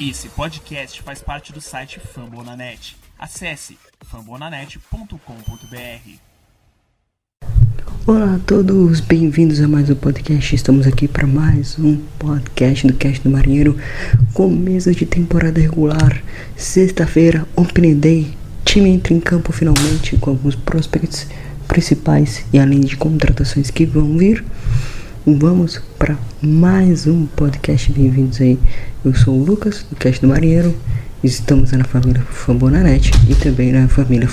Esse podcast faz parte do site Fambonanet. Acesse fambonanet.com.br. Olá a todos, bem-vindos a mais um podcast. Estamos aqui para mais um podcast do Cast do Marinheiro, começo de temporada regular, sexta-feira, Open Day. Time entra em campo finalmente com alguns prospects principais e além de contratações que vão vir. Vamos para mais um podcast. Bem-vindos aí. Eu sou o Lucas, do Cast do Marinheiro. Estamos na família Fambonanet e também na família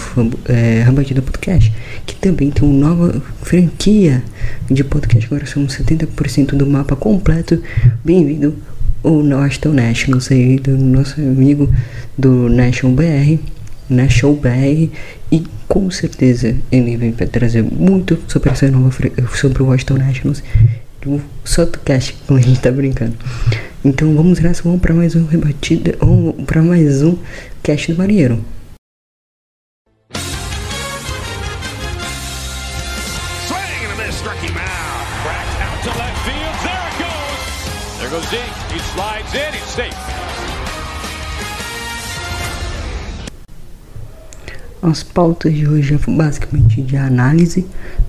é, Rabatida Podcast, que também tem uma nova franquia de podcast. Agora somos 70% do mapa completo. Bem-vindo ao Washington Nationals aí, do nosso amigo do National BR. National BR e com certeza ele vem trazer muito sobre essa nova sobre o Washington Nationals do cast, como a gente tá brincando. Então vamos nessa, vamos para mais um rebatida, ou para mais um cast do marinheiro. As pautas de hoje é basicamente de análise.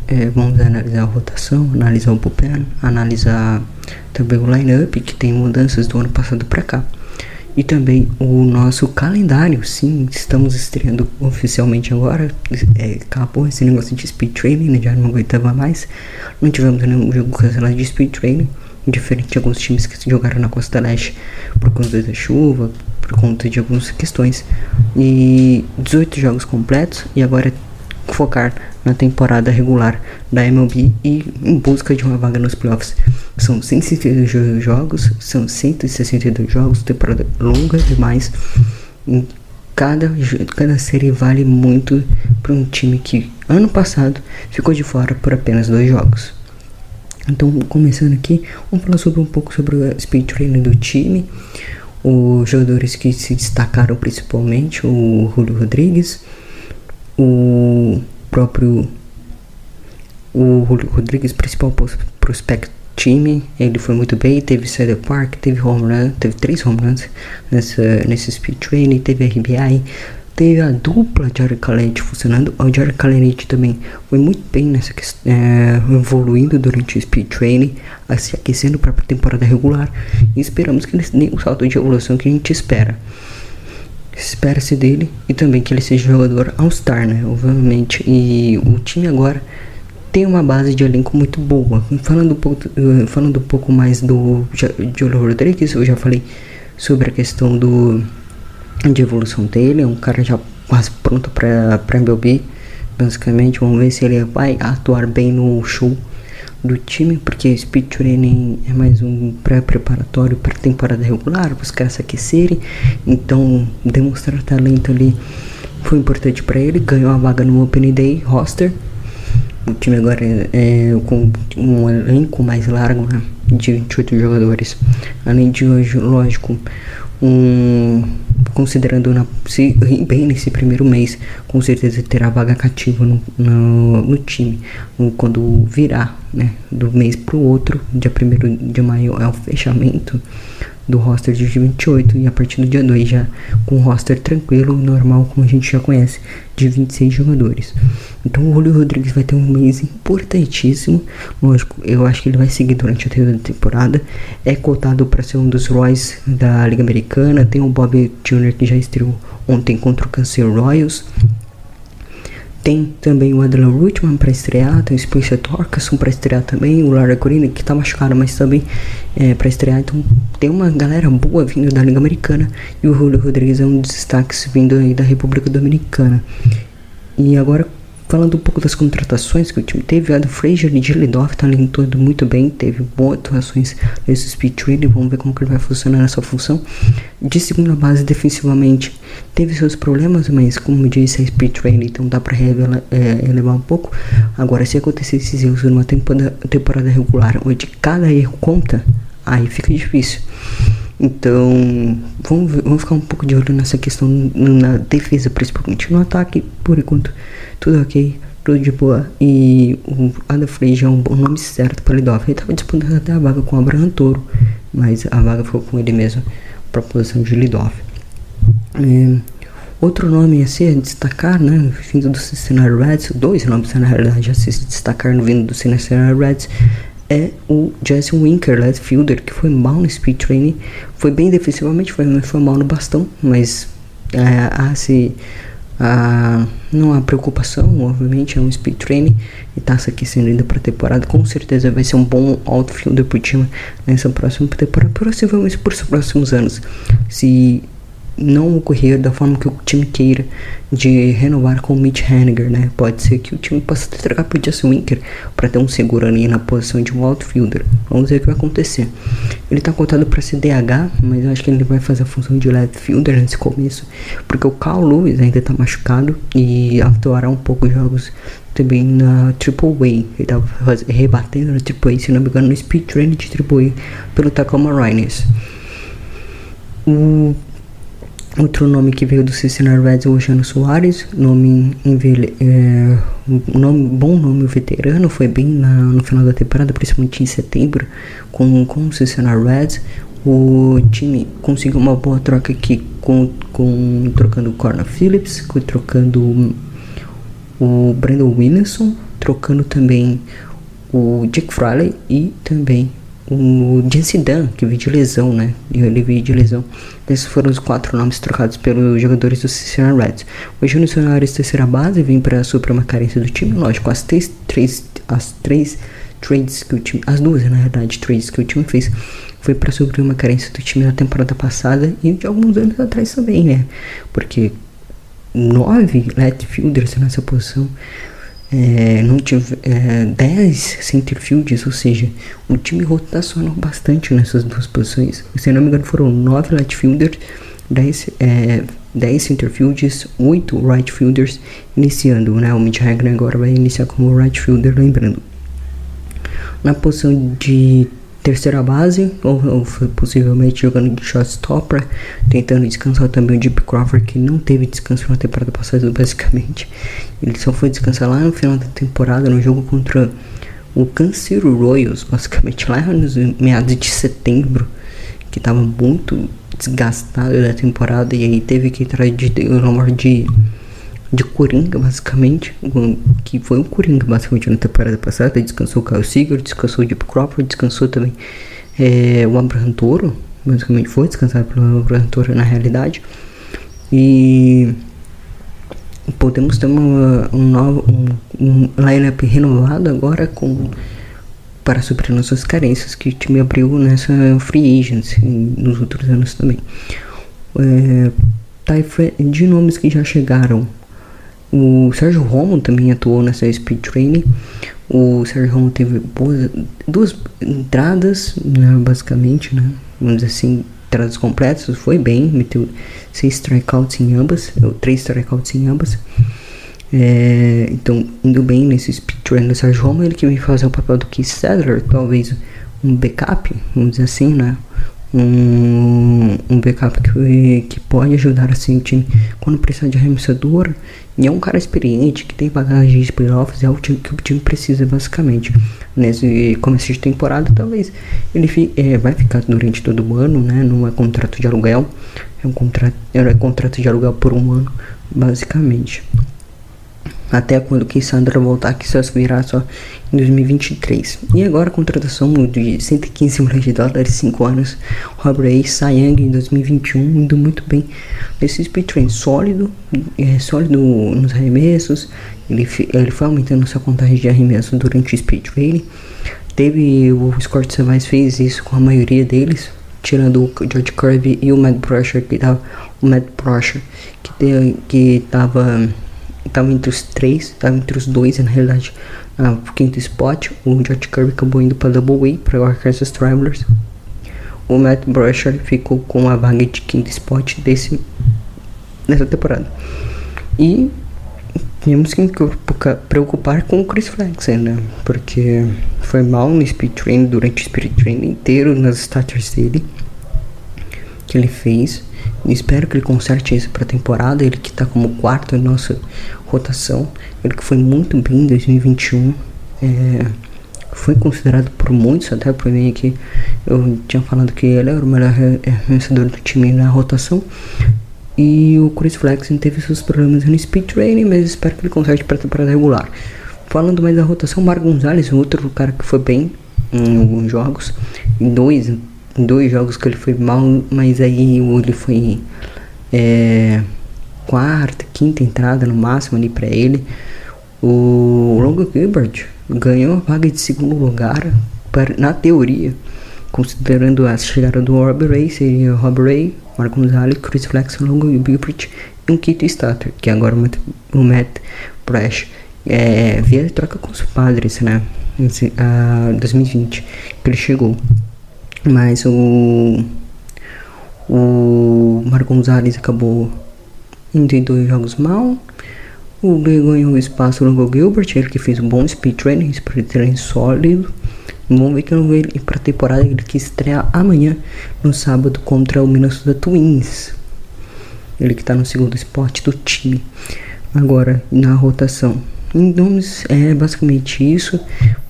É, vamos analisar a rotação, analisar o bullpen, analisar também o lineup que tem mudanças do ano passado para cá. E também o nosso calendário, sim, estamos estreando oficialmente agora. É, acabou esse negócio de speed training, né, já não aguentava mais. Não tivemos nenhum jogo cancelado de speed training, diferente de alguns times que jogaram na Costa Leste por conta da chuva, por conta de algumas questões. E 18 jogos completos e agora focar na temporada regular da MLB e em busca de uma vaga nos playoffs. São 162 jogos, são 162 jogos, temporada longa demais. Cada, cada série vale muito para um time que ano passado ficou de fora por apenas dois jogos. Então, começando aqui, vamos falar sobre um pouco sobre o speed training do time, os jogadores que se destacaram principalmente, o Julio Rodrigues, o próprio o Rodrigues, principal prospect time, ele foi muito bem, teve Cedar Park, teve home run, teve três home runs nessa, nesse speed training, teve RBI, teve a dupla Jared Calente funcionando. O Jared Calente também foi muito bem nessa é, evoluindo durante o speed training, se aquecendo para a temporada regular. E esperamos que ele tenha o salto de evolução que a gente espera. Espera-se dele e também que ele seja jogador All-Star, né? Obviamente. E o time agora tem uma base de elenco muito boa. Falando um pouco, falando um pouco mais do Julio Rodrigues, eu já falei sobre a questão do de evolução dele, é um cara já quase pronto para para MLB. Basicamente, vamos ver se ele vai atuar bem no show do time, porque speed training é mais um pré-preparatório para temporada regular, para os caras se aquecerem. Então, demonstrar talento ali foi importante para ele. Ganhou a vaga no Open Day roster. O time agora é, é com um elenco mais largo, né, de 28 jogadores. Além de hoje, lógico, um considerando na, se bem nesse primeiro mês, com certeza terá vaga cativa no, no, no time. Quando virar né, do mês para o outro, dia 1 de maio é o fechamento do roster de 28 e a partir do dia 2 já com o roster tranquilo, normal, como a gente já conhece, de 26 jogadores. Então o Julio Rodrigues vai ter um mês importantíssimo. Lógico, eu acho que ele vai seguir durante a temporada. É cotado para ser um dos Royals da Liga Americana. Tem o Bob Jr. que já estreou ontem contra o Cancer Royals. Tem também o Adler Rutman para estrear, tem o Spencer Torkelson para estrear também, o Lara Corina que tá machucado, mas também é, para estrear. Então tem uma galera boa vindo da Liga Americana e o Julio Rodrigues é um dos destaques vindo aí da República Dominicana. E agora Falando um pouco das contratações que o time teve, Adam Frazier de Lidoff tá limpando muito bem, teve boas atuações nesse speed trade, vamos ver como que ele vai funcionar nessa função. De segunda base defensivamente, teve seus problemas, mas como disse, é speed trade, então dá para é, elevar um pouco. Agora, se acontecer esses erros numa temporada, temporada regular, onde cada erro conta, aí fica difícil. Então, vamos, ver, vamos ficar um pouco de olho nessa questão na defesa, principalmente no ataque, por enquanto tudo ok, tudo de boa. E o Ada Frazier é um bom nome certo para Lidolf. Ele estava disputando até a vaga com o Abraham Toro, mas a vaga ficou com ele mesmo para a posição de lead-off. É, outro nome a se destacar, né, vindo do Cincinnati Reds, dois nomes na realidade a se destacar vindo do Cincinnati Reds, é o Jesse Winker, left fielder, que foi mal no speed training, foi bem defensivamente, foi, foi mal no bastão, mas é, se ah, não há preocupação, obviamente é um speed training e tá aquecendo ainda para temporada. Com certeza vai ser um bom outfielder pro time nessa próxima temporada, possivelmente por os próximos anos. Se não ocorrer da forma que o time queira de renovar com o Mitch Haniger, né? Pode ser que o time possa trocar por Justin Winker para ter um seguro ali na posição de um outfielder. Vamos ver o que vai acontecer. Ele tá contado para CDH, mas eu acho que ele vai fazer a função de left fielder nesse começo, porque o Carl Lewis ainda tá machucado e atuará um pouco jogos também na Triple A. Ele tava rebatendo na Triple A, se não me engano, no speed training de Triple A pelo Tacoma Rainers. O Outro nome que veio do Cincinnati Reds é o Jano Soares, nome, é, nome bom nome veterano, foi bem na, no final da temporada, principalmente em setembro, com, com o Cincinnati Reds. O time conseguiu uma boa troca aqui com, com trocando o Corner Phillips, com, trocando o Brandon Williamson, trocando também o Dick Fraley e também o Jesse Dunn, que veio de lesão, né? Ele veio de lesão. Esses foram os quatro nomes trocados pelos jogadores do Cincinnati Reds. O Júnior Soares, terceira base, vem para suprir uma carência do time. Lógico, as três, três, as três trades que o time, as duas na verdade, trades que o time fez, foi para suprir uma carência do time na temporada passada e de alguns anos atrás também, né? Porque nove left fielders nessa posição é, não tive é, 10 centerfields, ou seja, o time rotacionou bastante nessas duas posições. Se não me engano, foram 9 left fielders, 10, é, 10 centerfields, 8 right fielders iniciando, né? O Mitch Hagner agora vai iniciar como right fielder, lembrando. Na posição de terceira base, ou, ou possivelmente jogando de shortstopper, tentando descansar também o Deep Crawford, que não teve descanso na temporada passada, basicamente. Ele só foi descansar lá no final da temporada, no jogo contra o Kansas Royals, basicamente lá nos meados de setembro, que estava muito desgastado da temporada, e aí teve que entrar de, de, de de Coringa, basicamente, que foi o Coringa, basicamente, na temporada passada. Descansou o Kyle Seager, descansou o Deep Crawford, descansou também é, o Abraham Toro, basicamente foi descansado pelo Abraham Toro na realidade. E podemos ter uma, um novo um, um lineup renovado agora com para suprir nossas carências que o time abriu nessa free agency nos outros anos também. É, de nomes que já chegaram o Sérgio Romo também atuou nessa speed training. O Sérgio Romo teve boas, duas entradas, né, basicamente, né? Vamos dizer assim, entradas completas. Foi bem, meteu seis strikeouts em ambas, ou três strikeouts em ambas. É, então, indo bem nesse speed training do Sérgio Romo, ele que vem fazer o papel do Keith Sadler, talvez um backup, vamos dizer assim, né? Um, um backup que, que pode ajudar assim time quando precisar de arremessador. E é um cara experiente que tem bagagem de playoffs, é o time que o time precisa basicamente. Nesse começo de temporada, talvez ele fi, é, vai ficar durante todo o ano, né? Não é contrato de aluguel, é um contrato, é contrato de aluguel por um ano, basicamente até quando o Sandra voltar, que só virá só em 2023. E agora a contratação de 115 milhões de dólares, 5 anos, Robert A. Sayang em 2021, indo muito bem nesse speed train, sólido, é, sólido nos arremessos, ele, ele foi aumentando sua contagem de arremessos durante o speed training. Teve o Scott Savais fez isso com a maioria deles, tirando o George Kirby e o Matt Brusher, que tava o Matt Brusher, que, que tava estava entre os três, estava entre os dois, na realidade, ah, o quinto spot. O George Kirby acabou indo para Double A, para o Arkansas Travelers. O Matt Brusher ficou com a vaga de quinto spot desse, nessa temporada. E temos que preocupar com o Chris Flexen, né? Porque foi mal no speed training, durante o speed training inteiro, nas starters dele, que ele fez. Espero que ele conserte isso para a temporada. Ele que está como quarto na nossa rotação. Ele que foi muito bem em 2021. É, foi considerado por muitos, até por mim que eu tinha falado que ele era o melhor vencedor do time na rotação. E o Chris Flexen teve seus problemas no speed training, mas espero que ele conserte para temporada regular. Falando mais da rotação, Mar Gonzalez, outro cara que foi bem em alguns jogos, em dois, dois jogos que ele foi mal, mas aí ele foi é, quarta, quinta entrada no máximo ali para ele. O Longo Gilbert ganhou a vaga de segundo lugar para, na teoria, considerando a chegada do Rob Ray, seria Rob Ray, Marco Gonzalez, Chris Flexon, Longo Gilbert e um quinto starter, que agora o Matt Brash. É, via troca com os padres, né? Em uh, 2020, que ele chegou. Mas o. O Marco Gonzalez acabou indo em dois jogos mal. O B ganhou espaço no Gilbert, ele que fez um bom speed training, speed training sólido. Vamos ver que eu vou ir para a temporada ele que estreia amanhã, no sábado, contra o Minnesota Twins. Ele que está no segundo spot do time. Agora, na rotação. Então, é basicamente isso.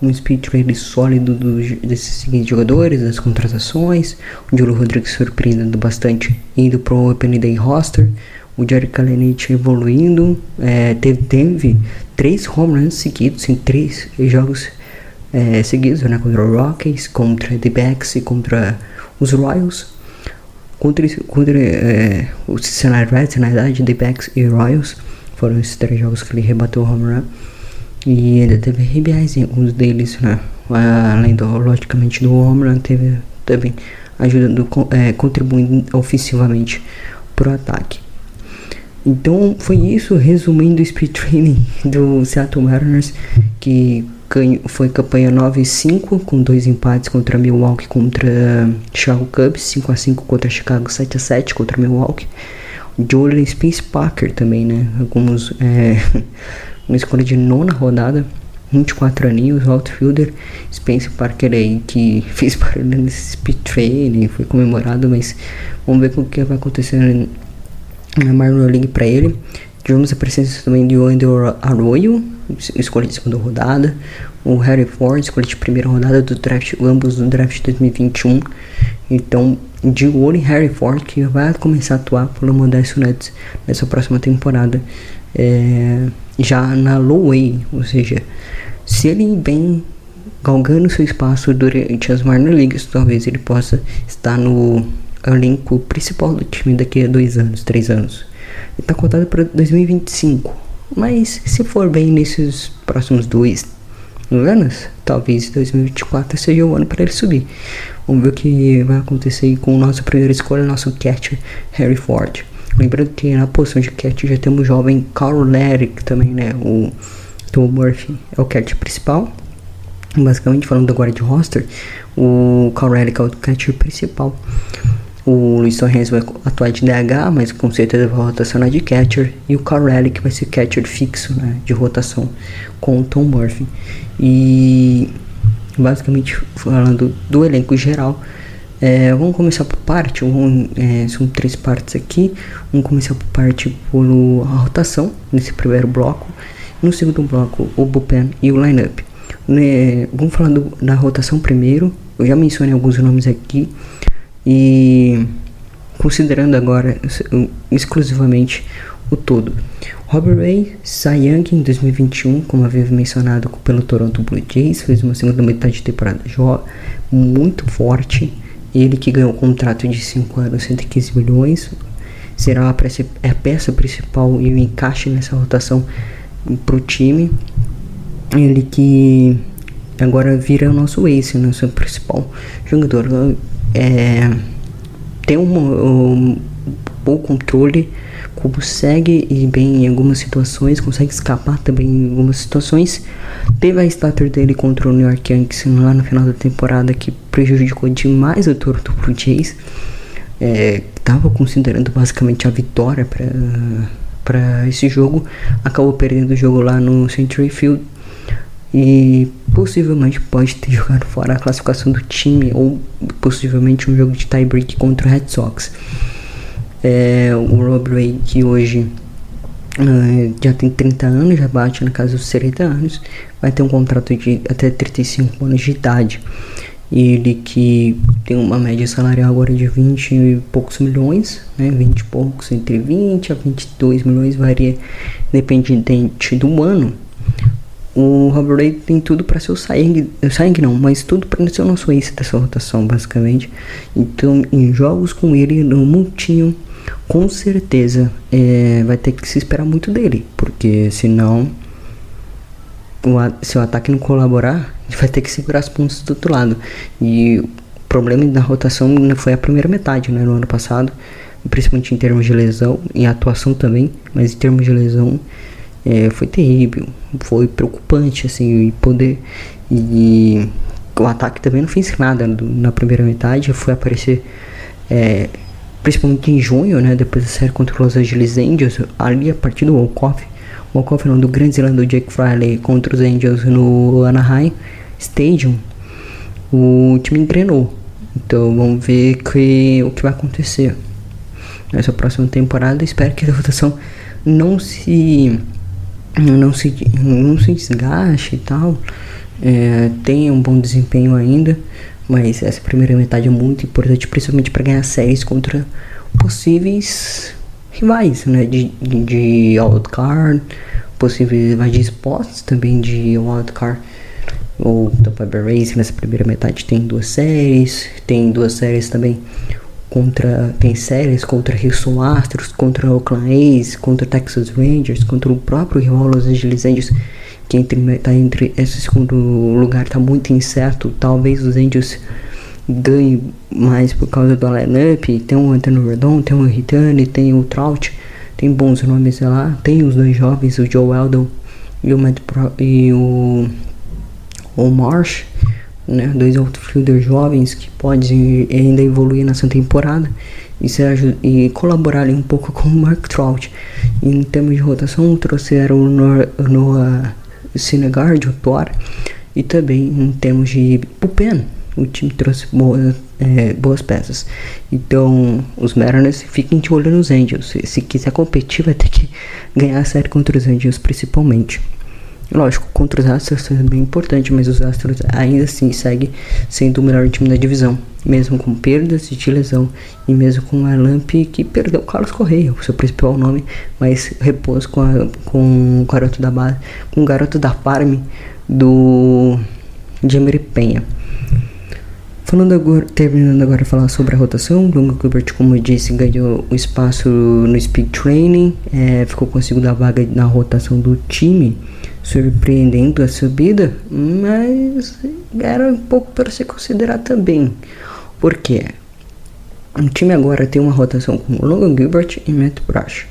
Um speed trade sólido do, desses seguintes jogadores, das contratações. O Júlio Rodrigues surpreendendo bastante, indo para o Open Day roster o Jerry Kalenich evoluindo, é, teve, teve três home runs seguidos em três jogos é, seguidos, né, contra o Rockies, contra the Backs e contra os Royals. Contra, contra é, o Cincinnati Reds, na verdade, the Backs e Royals foram esses três jogos que ele rebateu o home run. E ainda teve RBIs em alguns deles, né? Além do, logicamente, do home run, teve também ajudando, é, contribuindo ofensivamente para o ataque. Então foi isso, resumindo o speed training do Seattle Mariners, que foi campanha 9 5 com dois empates contra Milwaukee contra Chicago Cubs, 5 a 5 contra Chicago, 7 a 7 contra Milwaukee. Jordan Spence Parker também, né? Alguns é, uma escolha de nona rodada, 24 aninhos, outfielder. Spence Parker aí que fez barulho nesse speed training, foi comemorado, mas vamos ver o que vai acontecer na Minor League para ele. Tivemos a presença também de Wendell Arroyo, escolha de segunda rodada. O Harry Ford, escolha de primeira rodada do draft, ambos do draft 2021. Então, de em Harry Ford, que vai começar a atuar pelo Modesto Nets nessa próxima temporada. É, já na low ou seja, se ele bem galgando seu espaço durante as minor leagues, talvez ele possa estar no elenco principal do time daqui a dois anos, três anos. Ele está contado para 2025. Mas se for bem nesses próximos dois anos, talvez 2024 seja o ano para ele subir. Vamos ver o que vai acontecer com o nosso primeiro escolha, nosso catcher Harry Ford. Lembrando que na posição de catcher já temos o jovem Carl Lerick também, né? O Tom Murphy é o catcher principal. Basicamente falando agora de roster, o Carl Lerick é o catcher principal. O Luiz Torres vai atuar de DH, mas com certeza vai rotacionar de catcher. E o Carrelli que vai ser catcher fixo, né, de rotação, com o Tom Murphy. E basicamente falando do elenco geral, é, vamos começar por parte, vamos, é, são três partes aqui. Vamos começar por parte por a rotação, nesse primeiro bloco. No segundo bloco, o bullpen e o lineup. Né, vamos falar do, da rotação primeiro. Eu já mencionei alguns nomes aqui. E considerando agora exclusivamente o todo. Robert Ray, Young em 2021, como havia mencionado pelo Toronto Blue Jays, fez uma segunda metade de temporada muito forte. Ele que ganhou um contrato de 5 anos, 115 milhões, será a peça, a peça principal e o encaixe nessa rotação para o time. Ele que agora vira o nosso ace, nosso principal jogador é, tem um, um bom controle, consegue ir bem em algumas situações, consegue escapar também em algumas situações. Teve a starter dele contra o New York Yankees lá no final da temporada que prejudicou demais o Toronto Blue Jays. É, tava considerando basicamente a vitória para esse jogo, acabou perdendo o jogo lá no Century Field e possivelmente pode ter jogado fora a classificação do time ou possivelmente um jogo de tiebreak contra o Red Sox. É, o Rob Ray que hoje Uh, já tem 30 anos, já bate na casa dos 30 anos, vai ter um contrato de até 35 anos de idade. Ele que tem uma média salarial agora de 20 e poucos milhões, né? 20 e poucos, entre 20 a 22 milhões, varia dependente do ano. O Robert Ray tem tudo para ser o sangue, sangue não, mas tudo para ser o nosso ace dessa rotação, basicamente. Então, em jogos com ele no multinho, com certeza é, vai ter que se esperar muito dele, porque senão, o, se o ataque não colaborar, vai ter que segurar as pontas do outro lado. E o problema da rotação foi a primeira metade, né, no ano passado, principalmente em termos de lesão, em atuação também, mas em termos de lesão é, foi terrível, foi preocupante assim, poder e o ataque também não fez nada na primeira metade, foi aparecer é, principalmente em junho, né, depois da série contra os Los Angeles Angels, ali a partir do Walkoff, Walkoff não, do Grande Zelândia do Jake Fraley contra os Angels no Anaheim Stadium, o time engrenou. Então vamos ver que, o que vai acontecer nessa próxima temporada. Espero que a votação não se não se, não se desgaste e tal, é, tenha um bom desempenho ainda, mas essa primeira metade é muito importante, principalmente para ganhar séries contra possíveis rivais, né, de, de wildcard, possíveis rivais de spots também de wildcard. O Tampa Bay Rays nessa primeira metade tem duas séries, tem duas séries também contra tem séries contra Houston Astros, contra Oakland A's, contra Texas Rangers, contra o próprio rival Los Angeles Angels, que entre tá entre esse segundo lugar tá muito incerto. Talvez os Angels ganhem mais por causa do lineup. Tem o Anthony Rodon, tem o Ritani, tem o Trout, tem bons nomes lá. Tem os dois jovens, o Joe Eldon e o Matt Pro, e o o Marsh né, dois outfielders jovens que podem ainda evoluir nessa temporada e, ser, e colaborar ali um pouco com o Mark Trout. E em termos de rotação, trouxeram o Noah Syndergaard, o Thor, e também em termos de bullpen, o time trouxe boas, é, boas peças. Então, os Mariners fiquem de olho nos Angels. Se, se quiser competir, vai ter que ganhar a série contra os Angels, principalmente. Lógico, contra os Astros é bem importante, mas os Astros ainda assim seguem sendo o melhor time da divisão, mesmo com perdas de lesão e mesmo com a Lamp que perdeu Carlos Correia, o seu principal nome, mas repôs com, a, com o garoto da base, com o garoto da farm do Jamery Penha. Falando agora, terminando agora de falar sobre a rotação, Longo Gilbert, como eu disse, ganhou o espaço no Speed Training, é, ficou com a segunda vaga na rotação do time surpreendendo a subida, mas era um pouco para se considerar também. Porque o time agora tem uma rotação com Logan Gilbert e Matt Brash.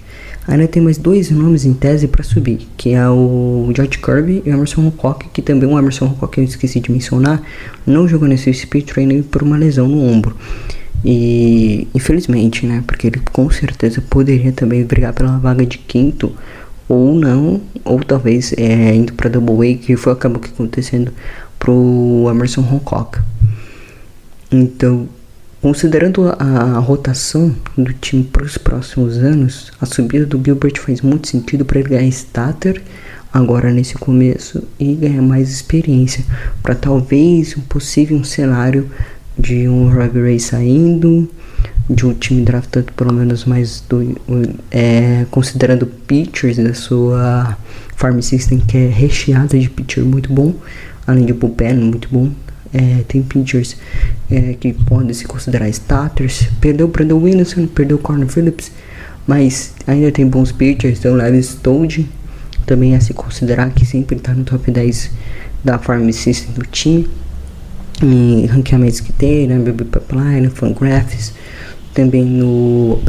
Ainda tem mais dois nomes em tese para subir, que é o George Kirby e o Emerson Hancock, que também o Emerson Hancock eu esqueci de mencionar, não jogou nesse speed training por uma lesão no ombro. E infelizmente, né, porque ele com certeza poderia também brigar pela vaga de quinto ou não, ou talvez é, indo para Double A, que foi acabou que acontecendo pro Emerson Hancock. Então, considerando a, a rotação do time para os próximos anos, a subida do Gilbert faz muito sentido para ele ganhar starter agora nesse começo e ganhar mais experiência para talvez um possível um cenário de um Robbie Ray saindo de um time draftado pelo menos mais do é, considerando pitchers da sua farm system que é recheada de pitcher muito bom além de bullpen muito bom é, tem pitchers é, que podem se considerar starters. Perdeu o Brandon Williamson perdeu o Phillips mas ainda tem bons pitchers então Levis Toad também é se considerar que sempre está no top 10 da farm system do time. E ranqueamentos que tem, né, Baby Pipeline, Fangraphs também no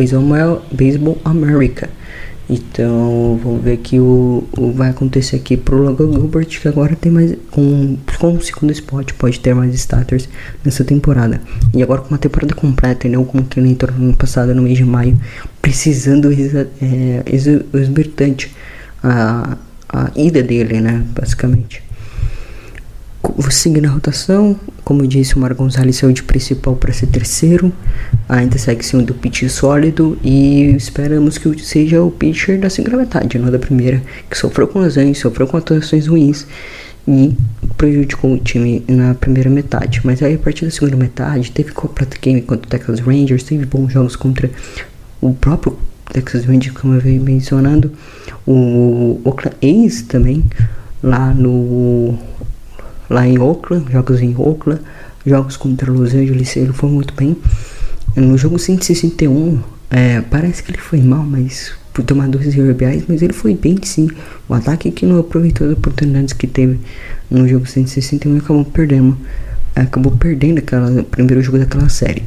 Baseball, America. Então, vamos ver que o, o vai acontecer aqui pro Logan Gilbert, que agora tem mais com, com o segundo spot, pode ter mais starters nessa temporada. E agora com uma temporada completa, não como que ele entrou no ano passado, no mês de maio, precisando é, a, a ida dele, né, basicamente. Seguindo a rotação, como disse, o Mar Gonzalez saiu de principal para ser terceiro. Ainda segue sendo pitch sólido e esperamos que seja o pitcher da segunda metade, não da primeira, que sofreu com lesões, sofreu com atuações ruins e prejudicou o time na primeira metade. Mas aí a partir da segunda metade teve Copa Game contra o Texas Rangers, teve bons jogos contra o próprio Texas Rangers, como eu venho mencionando, o Oakland A's também, lá no lá em Oakland, jogos em Oakland, jogos contra Los Angeles, ele foi muito bem. No jogo 161, é, parece que ele foi mal, mas por tomar dois RBIs, mas ele foi bem sim. O ataque que não aproveitou as oportunidades que teve no jogo 161 acabou perdendo. Acabou perdendo aquela, o primeiro jogo daquela série.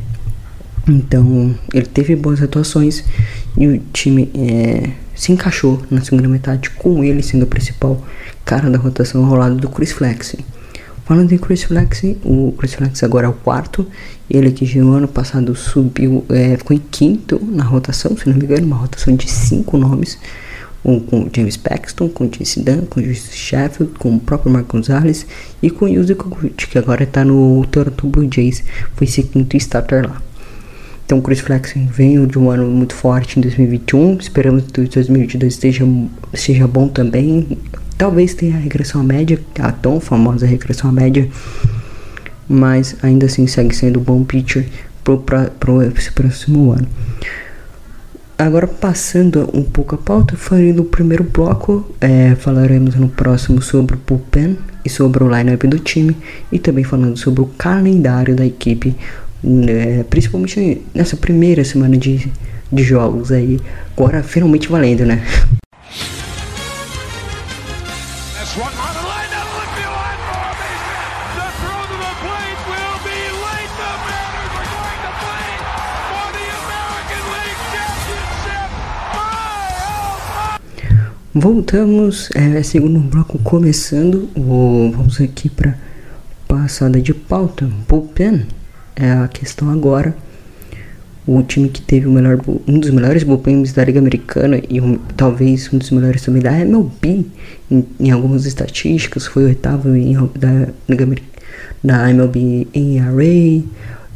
Então, ele teve boas atuações e o time é, se encaixou na segunda metade com ele sendo o principal cara da rotação ao lado do Chris Flexen. Falando em Flex, o Chris Flex agora é o quarto. Ele que no ano passado subiu, é, ficou em quinto na rotação, se não me engano, uma rotação de cinco nomes. Um, com James Paxton, com Jason Dunn, com Justin Sheffield, com o próprio Mark Gonzalez e com Yuzi Koguchi, que agora está no Toronto Blue Jays, foi ser quinto starter lá. Então o Flexen veio de um ano muito forte em 2021, esperamos que 2022 esteja, seja bom também. Talvez tenha a regressão média, a tão famosa regressão média, mas ainda assim segue sendo um bom pitcher para o próximo ano. Agora passando um pouco a pauta, falando no primeiro bloco, é, falaremos no próximo sobre o bullpen e sobre o lineup do time e também falando sobre o calendário da equipe, né, principalmente nessa primeira semana de, de jogos aí, agora finalmente valendo, né? Voltamos, é, segundo bloco começando, o, vamos aqui para passada de pauta, bullpen, é a questão agora, o time que teve o melhor, um dos melhores bullpens da Liga Americana e um, talvez um dos melhores também da MLB, em, em algumas estatísticas, foi oitavo em, da, Liga, da MLB em array,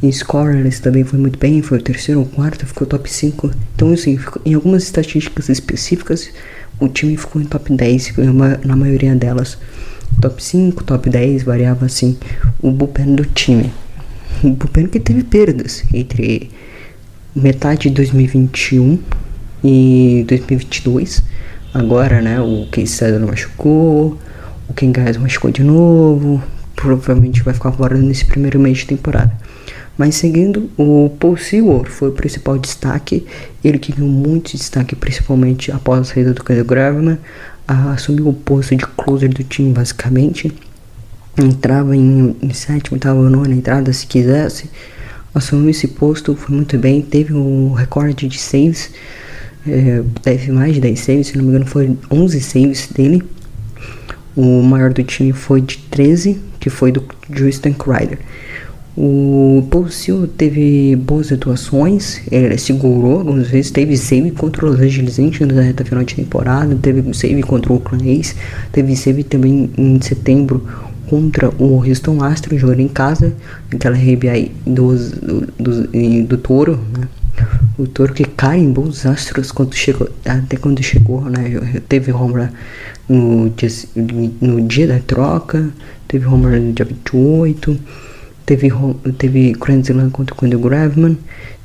em scoreless também foi muito bem, foi o terceiro ou quarto, ficou top 5, então assim, em algumas estatísticas específicas, o time ficou em top 10 na maioria delas. Top 5, top 10, variava assim o bullpen do time. O bullpen que teve perdas entre metade de 2021 e 2022. Agora, né, o Case Cedar machucou, o Ken Guys machucou de novo. Provavelmente vai ficar fora nesse primeiro mês de temporada. Mas seguindo, o Paul Seward foi o principal destaque. Ele que ganhou muito destaque, principalmente após a saída do Kyle Graveman. assumiu o posto de closer do time, basicamente. Entrava em, em sétimo, oitavo, nona entrada se quisesse. Assumiu esse posto, foi muito bem. Teve um recorde de saves. É, teve mais de 10 saves, se não me engano, foi 11 saves dele. O maior do time foi de 13, que foi do Justin Crider. O Silva teve boas atuações, ele segurou algumas vezes, teve save contra os Angeles Angels na reta final de temporada, teve save contra o Oakland A's, teve save também em setembro contra o Houston Astros, jogando em casa, aquela RBI do, do, do Toro, né? O Toro que carimbou os Astros quando chegou, até quando chegou, né? Teve home no dia, no dia da troca, teve home no dia 28, Teve, teve Slam contra o Graveman.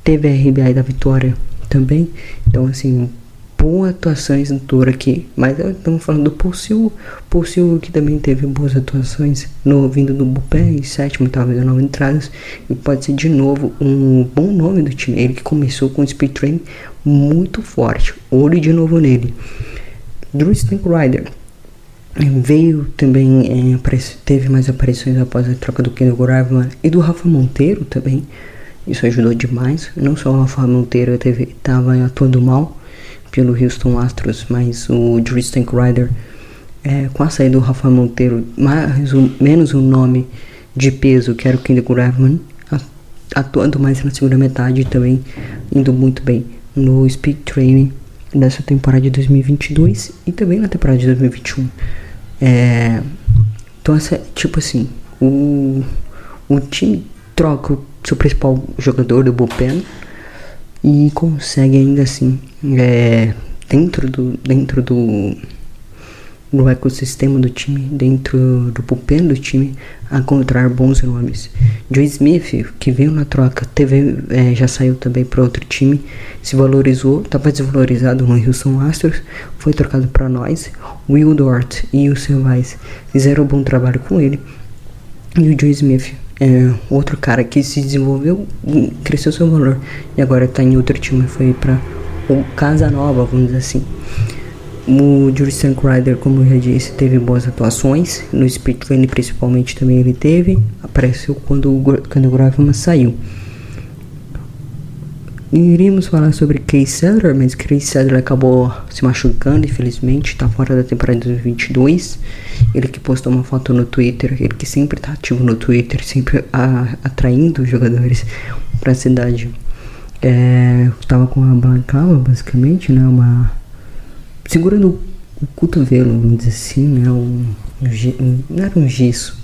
Teve a RBI da Vitória também. Então, assim, boas atuações do aqui. Mas estamos falando do Pulsil. Pulsil que também teve boas atuações no vindo do Bullpen, sétimo, talvez nove entradas. E pode ser de novo um bom nome do time. Ele que começou com o speed train muito forte. Olho de novo nele. Drew Rider Veio também, é, teve mais aparições após a troca do Kendall Graveman e do Rafa Monteiro também. Isso ajudou demais. Não só o Rafa Monteiro estava atuando mal pelo Houston Astros, mas o Tristan Ryder, é, com a saída do Rafa Monteiro, mais menos o nome de peso que era o Kendall Graveman, atuando mais na segunda metade também, indo muito bem no Speed Training dessa temporada de 2022 e também na temporada de 2021. É, Então, essa, tipo assim, o, o time troca o seu principal jogador do bullpen e consegue ainda assim, é, dentro do, dentro do, do ecossistema do time, dentro do bullpen do time, encontrar bons nomes. Joe Smith, que veio na troca, teve, é, já saiu também para outro time, se valorizou, estava desvalorizado no Houston Astros, foi trocado para nós. Will Dort e o Silvais fizeram um bom trabalho com ele. E o Joe Smith é outro cara que se desenvolveu, cresceu seu valor e agora está em outro time, foi para o Casa Nova, vamos dizer assim. O Jurisan Ryder, como eu já disse, teve boas atuações. No Speed Training, principalmente, também ele teve. Apareceu quando, o Graveman saiu. Iríamos falar sobre Case Sadler, mas Case Sadler acabou se machucando, infelizmente, está fora da temporada de 2022. Ele que postou uma foto no Twitter, ele que sempre está ativo no Twitter, sempre a, atraindo jogadores para a cidade. É, estava com uma balaclava, basicamente, né? Uma segurando o cotovelo, vamos dizer assim, né? Um, um, não era um gesso,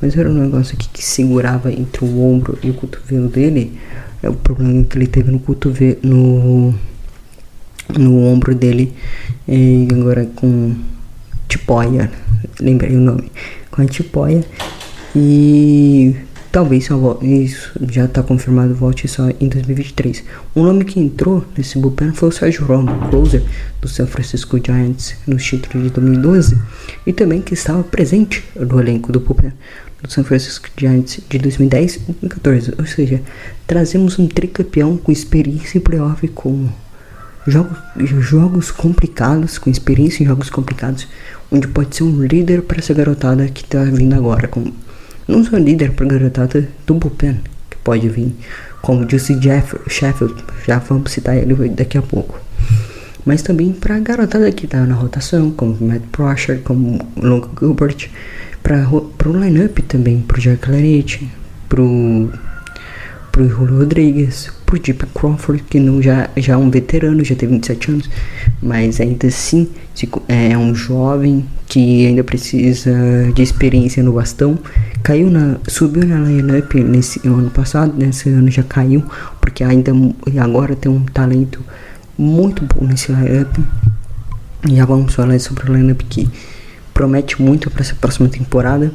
mas era um negócio aqui que segurava entre o ombro e o cotovelo dele. É o problema que ele teve no cotovelo, no, no ombro dele, e agora com tipóia, lembrei o nome, com a tipóia. E Talvez isso já está confirmado, volte só em 2023. Um nome que entrou nesse bullpen foi o Sérgio Romo, closer do San Francisco Giants nos títulos de 2012 e também que estava presente no elenco do bullpen do San Francisco Giants de 2010 e 2014. Ou seja, trazemos um tricampeão com experiência em playoff com jogos, jogos complicados, com experiência em jogos complicados, onde pode ser um líder para essa garotada que está vindo agora com não só líder para garotada do bullpen, que pode vir, como Justin Jeff, Sheffield, já vamos citar ele daqui a pouco. Mas também para garotada que está na rotação, como Matt Prosher, como Long Gilbert, para o lineup também, para o Jack Claret, para o Julio Rodrigues, pro Deep Crawford, que não já, já é um veterano, já tem 27 anos, mas ainda assim é um jovem que ainda precisa de experiência no bastão. Caiu na, subiu na lineup nesse ano passado, nesse ano já caiu, porque ainda agora tem um talento muito bom nesse lineup. Já vamos falar sobre o lineup que promete muito para essa próxima temporada.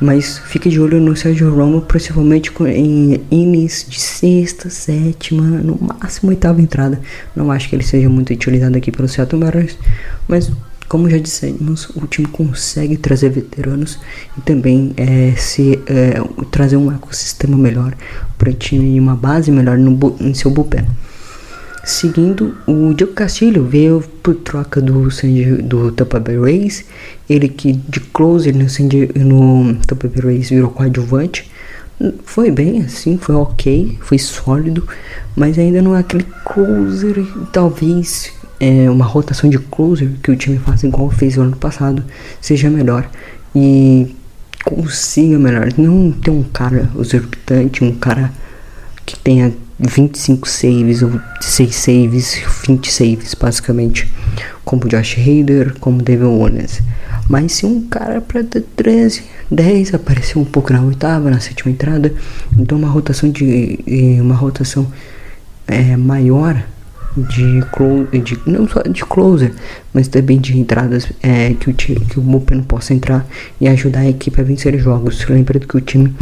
Mas fique de olho no Sérgio Romo, possivelmente em innings de sexta, sétima, no máximo oitava entrada. Não acho que ele seja muito utilizado aqui pelo Seattle Mariners, mas como já dissemos, o time consegue trazer veteranos e também é, se, é, trazer um ecossistema melhor para o time e uma base melhor no, no seu bullpen. Seguindo, o Diego Castilho veio por troca do, do Tampa Bay Rays. Ele que de closer no, no Tampa Bay Rays virou coadjuvante. Foi bem assim, foi ok, foi sólido, mas ainda não é aquele closer, talvez é, uma rotação de closer que o time faz igual fez o ano passado seja melhor e consiga melhor. Não ter um cara exorbitante, um cara que tenha 25 saves ou 6 saves, 20 saves basicamente, como Josh Hader, como Devin Owens. Mas se um cara para 13, 10 apareceu um pouco na oitava, na sétima entrada, então uma rotação de uma rotação é, maior de, de não só de closer, mas também de entradas é, que o que o Mupen possa entrar e ajudar a equipe a vencer jogos. Lembrando que o time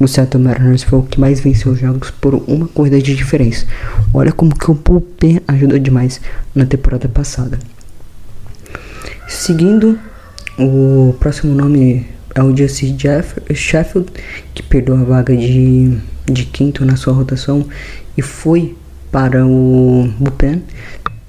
no Seattle Mariners foi o que mais venceu jogos por uma corrida de diferença. Olha como que o Bullpen ajudou demais na temporada passada. Seguindo, o próximo nome é o Jesse Sheffield, que perdeu a vaga de, de quinto na sua rotação e foi para o Bullpen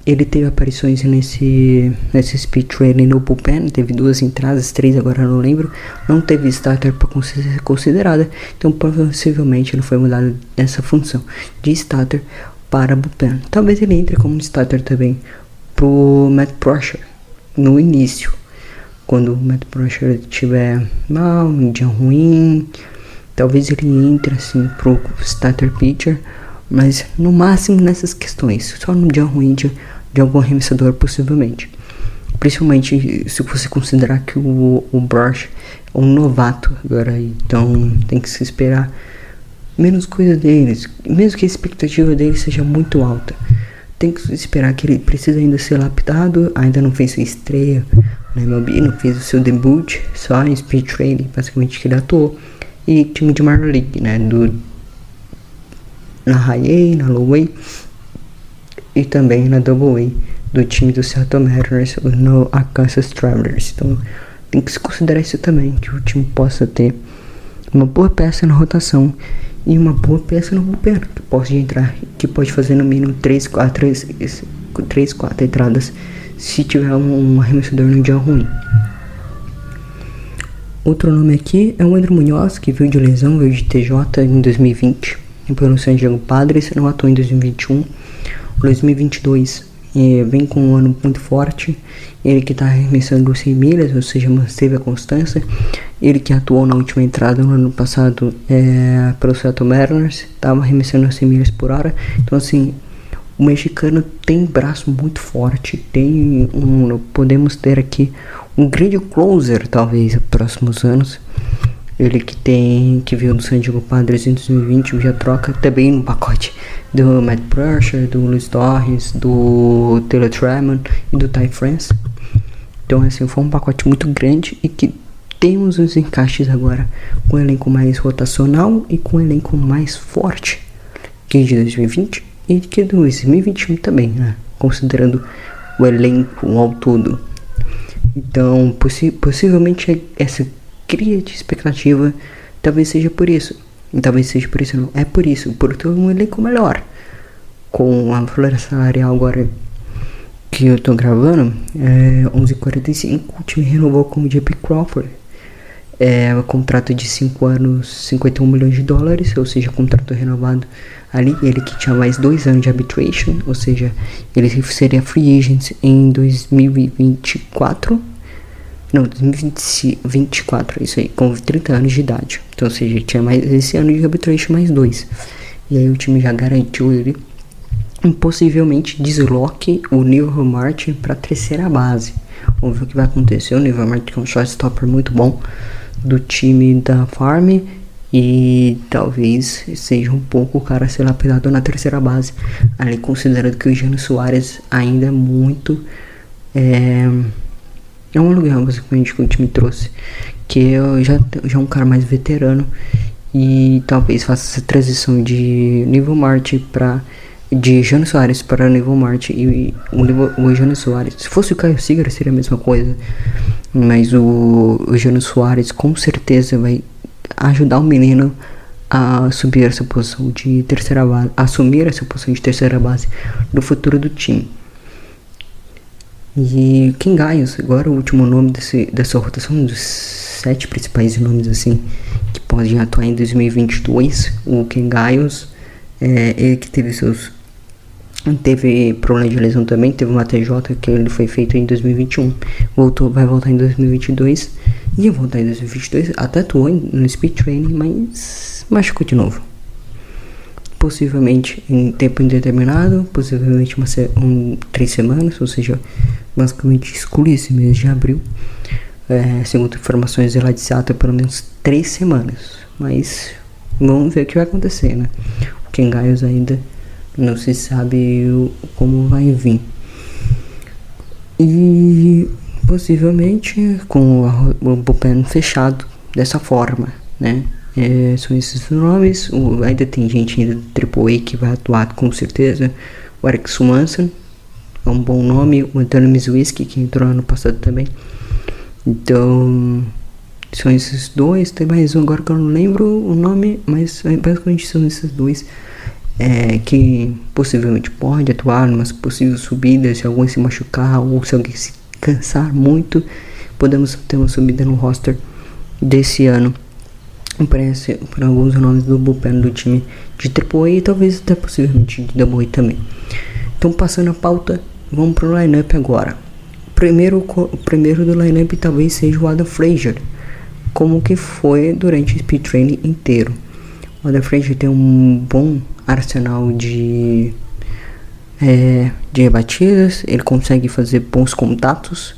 ele teve aparições nesse, nesse speed training no bullpen, teve duas entradas, três agora não lembro. Não teve starter para ser considerada, então possivelmente ele foi mudado nessa função de starter para bullpen. Talvez ele entre como starter também pro Matt Prosher no início, quando o Matt Prosher estiver mal, um dia ruim, talvez ele entre assim pro starter pitcher. Mas no máximo nessas questões, só no dia ruim de de algum arremessador possivelmente. Principalmente se você considerar que o, o Brush é um novato agora, então tem que se esperar menos coisa deles, mesmo que a expectativa dele seja muito alta. Tem que esperar que ele precisa ainda ser lapidado, ainda não fez sua estreia na MLB, não fez o seu debut, só em speed training, basicamente que ele atuou. E time de Minor League, né, do na High A, na Low A e também na Double A do time do Seattle Mariners no Arkansas Travelers. Então tem que se considerar isso também, que o time possa ter uma boa peça na rotação e uma boa peça no bullpen, que pode entrar, que pode fazer no mínimo 3, 4, 3, 4 entradas se tiver um, um arremessador no dia ruim. Outro nome aqui é o André Munhoz, que veio de lesão, veio de TJ em 2020, pelo San Diego Padres, não atuou em 2021. 2022 é, vem com um ano muito forte. Ele que está arremessando 100 milhas, ou seja, manteve a constância. Ele que atuou na última entrada no ano passado é, pelo Seattle Mariners, estava arremessando 100 milhas por hora. Então, assim, o mexicano tem braço muito forte. Tem um, podemos ter aqui um grande closer, talvez, nos próximos anos. Ele que tem que veio do San Diego Padres em 2020 já troca também no pacote do Matt Prusher, do Luis Torres, do Taylor Tremont e do Ty France. Então assim, foi um pacote muito grande e que temos os encaixes agora com o elenco mais rotacional e com o elenco mais forte que de 2020 e que de 2021 também, né? Considerando o elenco ao todo. Então, possi possivelmente essa cria de expectativa talvez seja por isso. Talvez seja por isso, não. É por isso, por ter um elenco melhor. Com a folha salarial agora que eu tô gravando, é 11h45, o time renovou com o JP Crawford. É um contrato de 5 anos, 51 milhões de dólares, ou seja, contrato renovado ali. Ele que tinha mais 2 anos de arbitration, ou seja, ele seria free agent em 2024 não, 2024, isso aí, com 30 anos de idade. Então, ou seja, tinha mais esse ano de arbitration mais dois. E aí o time já garantiu ele. Possivelmente desloque o Neil Martin para terceira base. Vamos ver o que vai acontecer. O Neil Martin é um shortstopper muito bom do time da Farm. E talvez seja um pouco o cara ser lapidado na terceira base. Ali considerando que o Jano Soares ainda é muito. É, é um aluguel basicamente que o time trouxe. Que eu já, já é um cara mais veterano. E talvez faça essa transição de nível Marte para de Jânio Soares para nível Marte e o, o Jânio Soares. Se fosse o Caio Sigar seria a mesma coisa. Mas o, o Jânio Soares com certeza vai ajudar o menino a subir essa posição de terceira base, assumir essa posição de terceira base no futuro do time. E King Gaius, agora o último nome desse, dessa rotação, um dos sete principais nomes assim que podem atuar em 2022. O King Gaius, é, ele que teve seus. Teve problema de lesão também, teve uma TJ que ele foi feito em 2021. Voltou, vai voltar em 2022. Ia voltar em 2022, até atuou no speed training, mas machucou de novo possivelmente em tempo indeterminado, possivelmente uma um, três semanas, ou seja, basicamente exclui esse mês de abril. É, segundo informações lá de Seattle, pelo menos três semanas. Mas vamos ver o que vai acontecer, né? O Ken Gaius ainda não se sabe como vai vir. E possivelmente com o bullpen fechado dessa forma, né? É, são esses nomes. O, ainda tem gente ainda do AAA que vai atuar com certeza. O Eric Swanson é um bom nome. O Antônio Mizuiski, que entrou ano passado também. Então, são esses dois. Tem mais um agora que eu não lembro o nome, mas basicamente são esses dois. É, que possivelmente pode atuar numas possíveis subidas se alguém se machucar ou se alguém se cansar muito podemos ter uma subida no roster desse ano aparece por alguns nomes do bullpen do time de AAA e talvez até possivelmente de Double também. Então passando a pauta, vamos pro lineup agora. Primeiro, o primeiro do lineup talvez seja o Adam Frazier, como que foi durante o speed training inteiro. O Adam Frazier tem um bom arsenal de é, de rebatidas, ele consegue fazer bons contatos,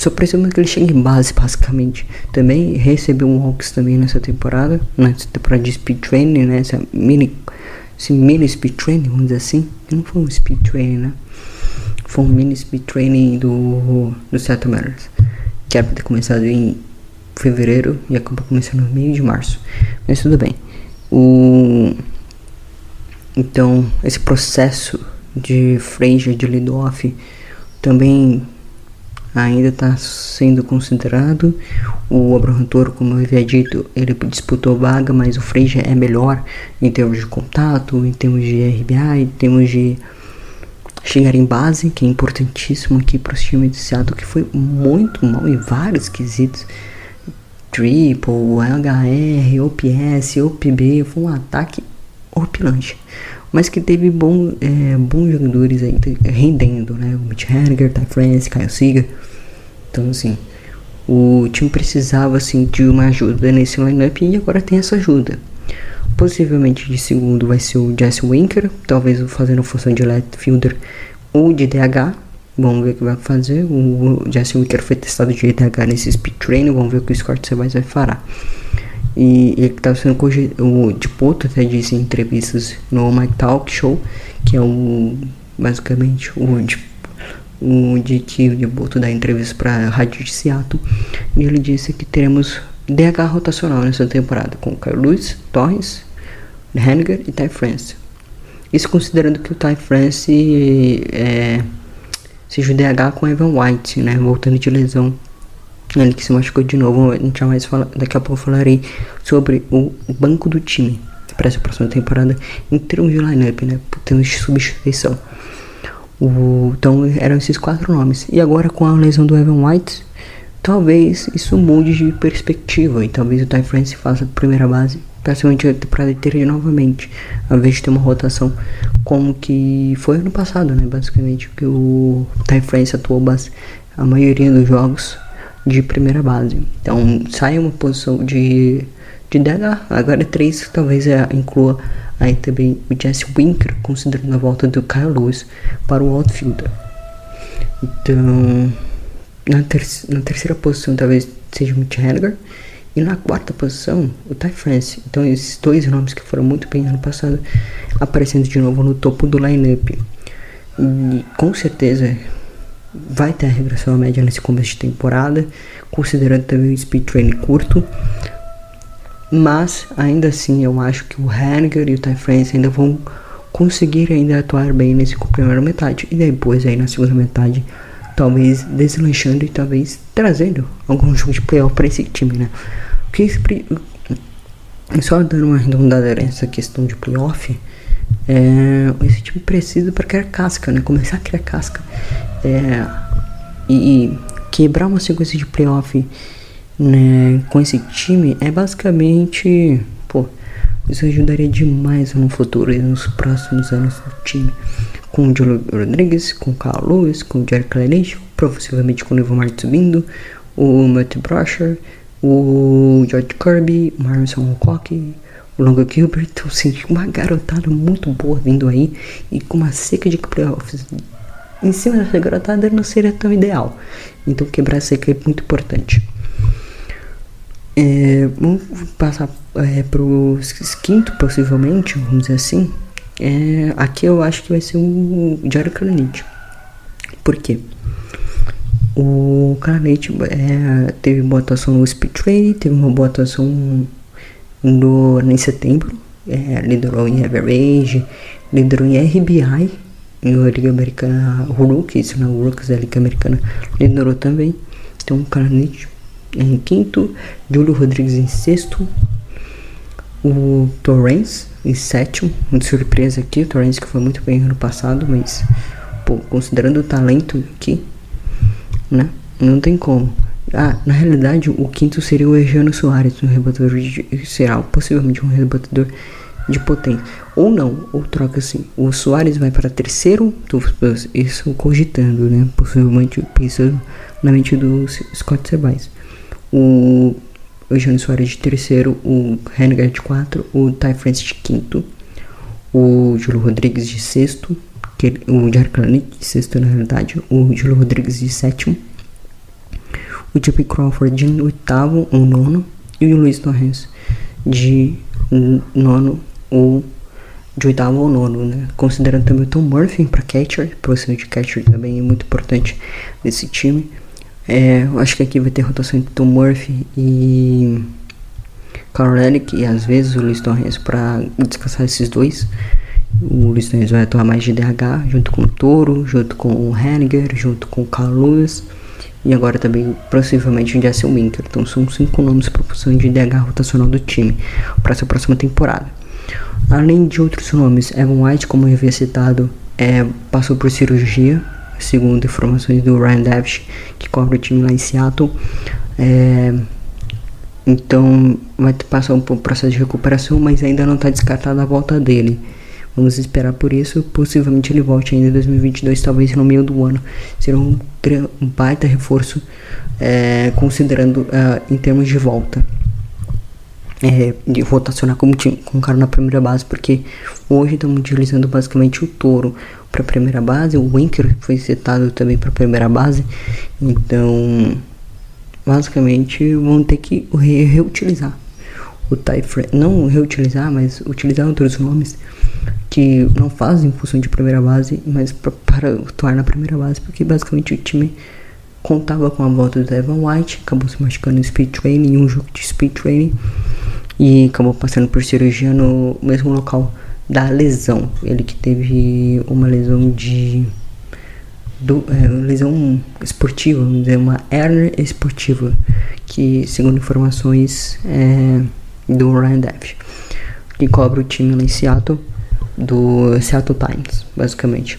só precisamos que ele chegue em base, basicamente. Também recebeu um Hawks também nessa temporada, nessa temporada de Speed Training, né? Essa mini, esse mini Speed Training, vamos dizer assim. Não foi um Speed Training, né? Foi um mini Speed Training do, do Seattle Mariners. Que era pra ter começado em fevereiro e acabou começando no meio de março. Mas tudo bem. O... Então, esse processo de Frazier de lead-off também ainda está sendo considerado. O Abraham Toro, como eu havia dito, ele disputou vaga, mas o Frazier é melhor em termos de contato, em termos de RBI, em termos de chegar em base, que é importantíssimo aqui para times de Seattle, que foi muito mal em vários quesitos. Triple, HR, OPS, OPB, foi um ataque opilante mas que teve bom, é, bons jogadores aí rendendo, né? O Mitch Henniger, Ty France, Kyle Seager. Então, assim, o time precisava assim, de uma ajuda nesse lineup e agora tem essa ajuda. Possivelmente de segundo vai ser o Jesse Winker, talvez fazendo função de left fielder ou de DH. Vamos ver o que vai fazer. O Jesse Winker foi testado de DH nesse speed training. Vamos ver o que o Scott Sebas vai fará. E ele estava sendo o Dipoto até disse em entrevistas no My Talk Show, que é o basicamente o o de que o Dipoto dá entrevista para a Rádio de Seattle, e ele disse que teremos DH rotacional nessa temporada com Kyle Lewis, Torres, Henniger e Ty France. Isso considerando que o Ty France é, seja o DH com Evan White, né, voltando de lesão ele que se machucou de novo. A gente jamais fala, daqui a pouco eu falarei sobre o banco do time para essa próxima temporada em termos de lineup, né? Por termos de substituição. O, então eram esses quatro nomes. E agora com a lesão do Evan White, talvez isso mude de perspectiva e talvez o Ty France faça a primeira base praticamente a temporada inteira novamente, ao invés de ter uma rotação como que foi ano passado, né? Basicamente, que o Ty France atuou base a maioria dos jogos de primeira base. Então sai uma posição de, de DH, agora 3 talvez é, inclua aí também o Jesse Winker, considerando a volta do Kyle Lewis para o outfielder. Então na, ter na terceira posição talvez seja o Mitch Henniger. E na quarta posição, o Ty France. Então, esses dois nomes que foram muito bem ano passado, aparecendo de novo no topo do lineup. E com certeza vai ter a regressão à média nesse começo de temporada, considerando também o speed training curto. Mas ainda assim eu acho que o Henniger e o Ty France ainda vão conseguir ainda atuar bem nesse primeira metade e depois aí na segunda metade talvez deslanchando e talvez trazendo algum jogo de playoff para esse time, né? Porque esse, só dando uma arredondada nessa questão de playoff, é, esse time precisa para criar casca, né? Começar a criar casca. É, e, quebrar uma sequência de playoff né, com esse time é basicamente. Pô, isso ajudaria demais no futuro e nos próximos anos do time. Com o Julio Rodrigues, com o Carl Lewis, com o Jerry Clarence, possivelmente com o Ivan subindo, o Matt Brasher, o George Kirby, o Marison Hancock, o Longa Gilbert. Então, assim, uma garotada muito boa vindo aí e com uma seca de playoffs em cima dessa garotada não seria tão ideal. Então quebrar essa seca é muito importante. É, vamos passar é, pro quinto, possivelmente, vamos dizer assim. É, aqui eu acho que vai ser o Jared Kranich. Por quê? O Kranich é, teve boa atuação no Speed teve uma boa atuação no, em setembro, é, liderou em average, liderou em RBI na Liga Americana Rookies, na Rookies da Liga Americana, liderou também. Então, o Carnage em quinto, Júlio Rodrigues em sexto, o Torrens em sétimo. Muito surpresa aqui, o Torrens que foi muito bem ano passado, mas pô, considerando o talento aqui, né? Não tem como. Ah, na realidade, o quinto seria o Eugênio Soares, um rebatedor de, será possivelmente um rebatedor de potência. Ou não, ou troca assim. O Soares vai para terceiro, isso cogitando, né? Possivelmente pensando na mente do Scott Sebais. O Eugênio Soares de terceiro, o Henniger de quatro, o Ty France de quinto, o Júlio Rodrigues de sexto, que, o Jair de sexto na realidade, o Júlio Rodrigues de sétimo, o Chip Crawford de oitavo ou nono e o Luiz Torres de nono ou de oitavo ou nono, né? Considerando também o Tom Murphy para catcher, posição de catcher também é muito importante desse time. É, eu acho que aqui vai ter rotação entre Tom Murphy e Carl Relic e às vezes o Luiz Torres para descansar esses dois. O Luiz Torres vai atuar mais de DH junto com o Toro, junto com o Henniger, junto com o Carl Lewis e agora também possivelmente o Jesse Winker. Então são cinco nomes para posição de DH rotacional do time para essa próxima temporada. Além de outros nomes, Evan White, como eu havia citado, é, passou por cirurgia, segundo informações do Ryan Davish, que cobre o time lá em Seattle. É, então vai passar um processo de recuperação, mas ainda não está descartada a volta dele. Vamos esperar por isso. Possivelmente ele volte ainda em 2022, talvez no meio do ano. Será um, um baita reforço, é, considerando uh, em termos de volta. É, de rotacionar como, como cara na primeira base, porque hoje estamos utilizando basicamente o touro para primeira base, o Winker foi citado também para primeira base, então basicamente vão ter que re reutilizar o Typeframe, não reutilizar, mas utilizar outros nomes que não fazem função de primeira base, mas pra, para atuar na primeira base, porque basicamente o time contava com a volta do Evan White, acabou se machucando no speed training, um jogo de speed training, e acabou passando por cirurgia no mesmo local da lesão. Ele que teve uma lesão de. Do, é, lesão esportiva, vamos dizer, uma hernia esportiva, que segundo informações é, do Ryan Dev, que cobra o time lá em Seattle do Seattle Times, basicamente.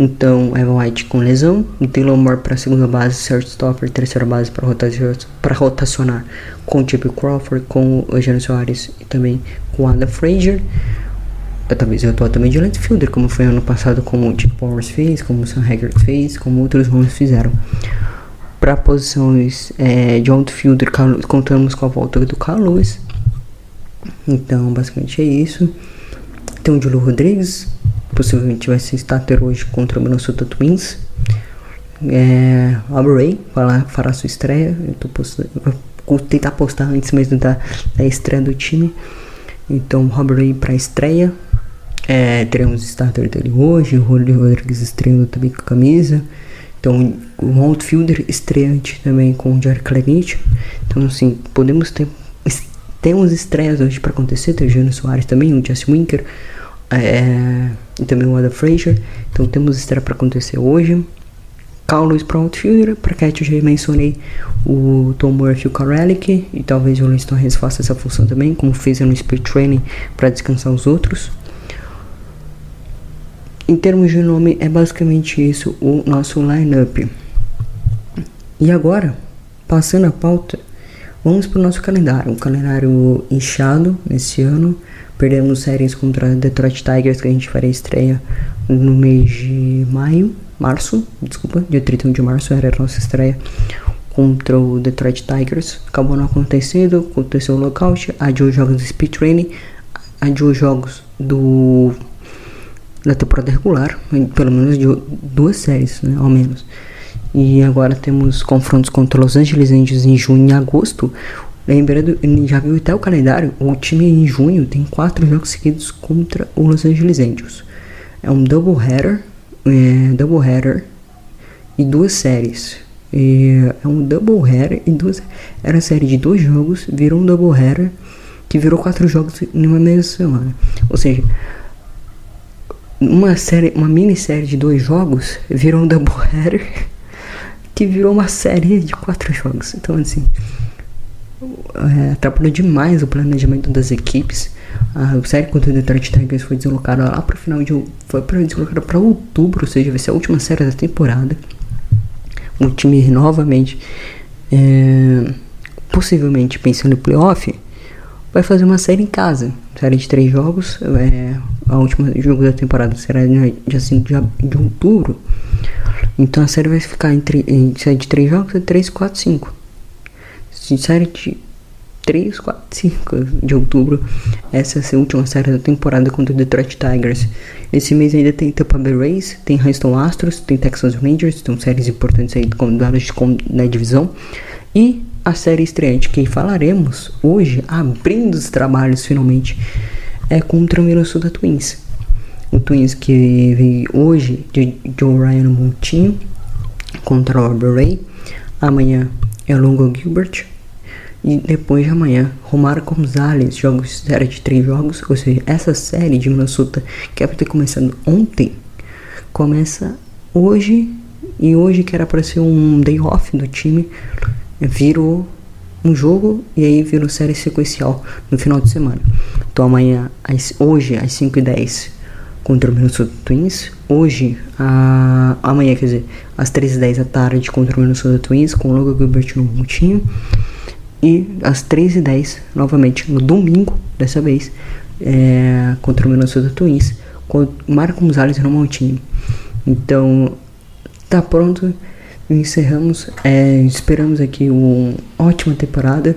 Então, Evan White com lesão, Dylan Moore para segunda base, Serge Stopper terceira base para rotacionar, rotacionar com o Chip Crawford, com o Eugênio Soares e também com o Adam Frazier. Eu, talvez eu atuar também de left fielder, como foi ano passado, como o Chip Powers fez, como o Sam Haggard fez, como outros nomes fizeram. Para posições é, de outfielder, contamos com a volta do Carlos. Então, basicamente é isso. Tem o Julio Rodrigues, possivelmente vai ser starter hoje contra o Minnesota Twins. É, Aubrey fará, fará sua estreia. Eu tô postando, vou tentar postar antes mesmo da, da estreia do time. Então, Aubrey para estreia. É, teremos starter dele hoje. O Julio Rodrigues estreando também com a camisa. Então, o outfielder estreante também com o Jared Clenich. Então, assim, podemos ter. Temos estreias hoje para acontecer. Tem o Jânio Soares também, o Jesse Winker é, e também o Adam Frazier. Então temos estreia para acontecer hoje. Carlos para outfielder, para Cat eu já mencionei o Tom Murphy e o Karelic, e talvez o Luiz Torres faça essa função também, como fez no Speed Training para descansar os outros. Em termos de nome, é basicamente isso o nosso lineup. E agora, passando a pauta, vamos para o nosso calendário. Um calendário inchado nesse ano. Perdemos séries contra Detroit Tigers, que a gente faria estreia no mês de maio, março, desculpa, dia 31 de março era a nossa estreia contra o Detroit Tigers. Acabou não acontecendo, aconteceu o lockout, adiou jogos do Speed Training, adiou jogos do da temporada regular, pelo menos de duas séries, né, ao menos. E agora temos confrontos contra Los Angeles Angels em junho e agosto. Lembrando, já viu até o calendário, o time em junho tem quatro jogos seguidos contra o Los Angeles Angels. É um double header, é, double header e duas séries. É, é um double header e duas. Era série de dois jogos, virou um double header que virou quatro jogos em uma mesma semana. Ou seja, uma série, uma minissérie de dois jogos virou um double header que virou uma série de quatro jogos. Então assim é, atrapalhou demais o planejamento das equipes. A série contra o Detroit Tigers foi deslocada lá para o final de foi deslocada para outubro, ou seja, vai ser a última série da temporada. O time novamente, é, possivelmente pensando em playoff, vai fazer uma série em casa, série de três jogos. É, a última jogo da temporada será dia 5 de, de outubro. Então a série vai ficar entre série de três jogos, 3, 4, 5 série de 3, 4, 5 de outubro. Essa é a última série da temporada contra o Detroit Tigers. Esse mês ainda tem Tampa Bay Rays, tem Houston Astros, tem Texas Rangers, são séries importantes aí na divisão. E a série estreante que falaremos hoje, abrindo os trabalhos finalmente, é contra o Minnesota Twins. O Twins que veio hoje de Joe Ryan Montinho contra o Ray. Amanhã é Longo Gilbert. E depois de amanhã, Romário Gonzalez, jogos série de três jogos. Ou seja, essa série de Minnesota, que era pra ter começado ontem, começa hoje. E hoje, que era para ser um day off do time, virou um jogo e aí virou série sequencial no final de semana. Então amanhã, hoje às 5h10 contra o Minnesota Twins. Hoje, a, amanhã, quer dizer, às 3h10 da tarde contra o Minnesota Twins com o Logan Gilbert no montinho. E às 3h10, novamente, no domingo, dessa vez, é, contra o Minnesota Twins com o Marco Gonzalez no montinho. Então, tá pronto encerramos. É, esperamos aqui uma ótima temporada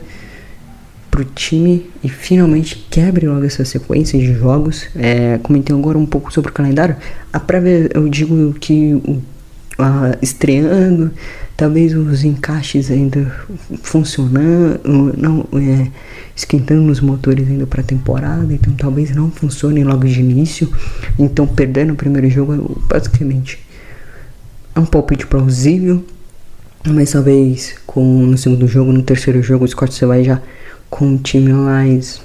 pro time e finalmente quebre logo essa sequência de jogos. É, comentei agora um pouco sobre o calendário. A prévia eu digo que o, a, estreando, talvez os encaixes ainda funcionando, não é, esquentando os motores ainda para a temporada, então talvez não funcione logo de início. Então perdendo o primeiro jogo, basicamente é um palpite plausível, mas talvez com no segundo jogo, no terceiro jogo, o Scott você vai já com um time mais